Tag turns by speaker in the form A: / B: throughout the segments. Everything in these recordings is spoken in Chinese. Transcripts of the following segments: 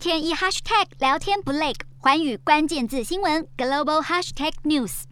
A: 天一 hashtag 聊天不累，环宇关键字新闻 global hashtag news。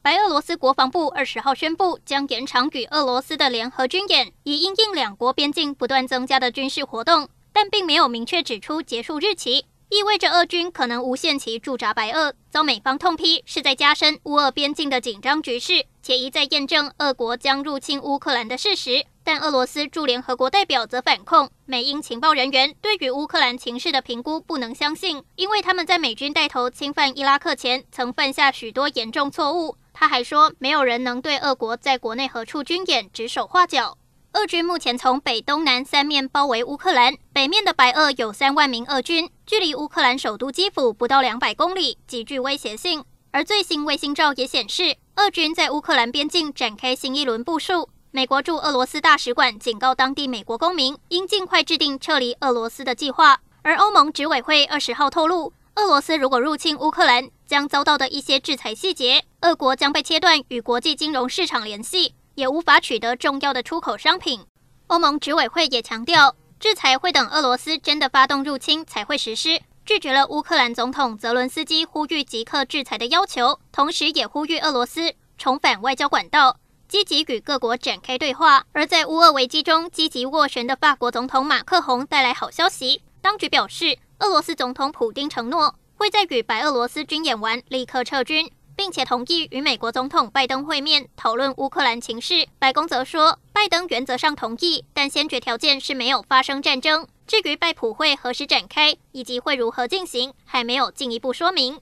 B: 白俄罗斯国防部二十号宣布，将延长与俄罗斯的联合军演，以因应两国边境不断增加的军事活动，但并没有明确指出结束日期，意味着俄军可能无限期驻扎白俄，遭美方痛批是在加深乌俄边境的紧张局势，且一再验证俄国将入侵乌克兰的事实。但俄罗斯驻联合国代表则反控，美英情报人员对于乌克兰情势的评估不能相信，因为他们在美军带头侵犯伊拉克前，曾犯下许多严重错误。他还说，没有人能对俄国在国内何处军演指手画脚。俄军目前从北、东、南三面包围乌克兰，北面的白俄有三万名俄军，距离乌克兰首都基辅不到两百公里，极具威胁性。而最新卫星照也显示，俄军在乌克兰边境展开新一轮部署。美国驻俄罗斯大使馆警告当地美国公民，应尽快制定撤离俄罗斯的计划。而欧盟执委会二十号透露，俄罗斯如果入侵乌克兰，将遭到的一些制裁细节，俄国将被切断与国际金融市场联系，也无法取得重要的出口商品。欧盟执委会也强调，制裁会等俄罗斯真的发动入侵才会实施，拒绝了乌克兰总统泽伦斯基呼吁即刻制裁的要求，同时也呼吁俄罗斯重返外交管道。积极与各国展开对话，而在乌俄危机中积极斡旋的法国总统马克宏带来好消息。当局表示，俄罗斯总统普丁承诺会在与白俄罗斯军演完立刻撤军，并且同意与美国总统拜登会面讨论乌克兰情势。白宫则说，拜登原则上同意，但先决条件是没有发生战争。至于拜普会何时展开以及会如何进行，还没有进一步说明。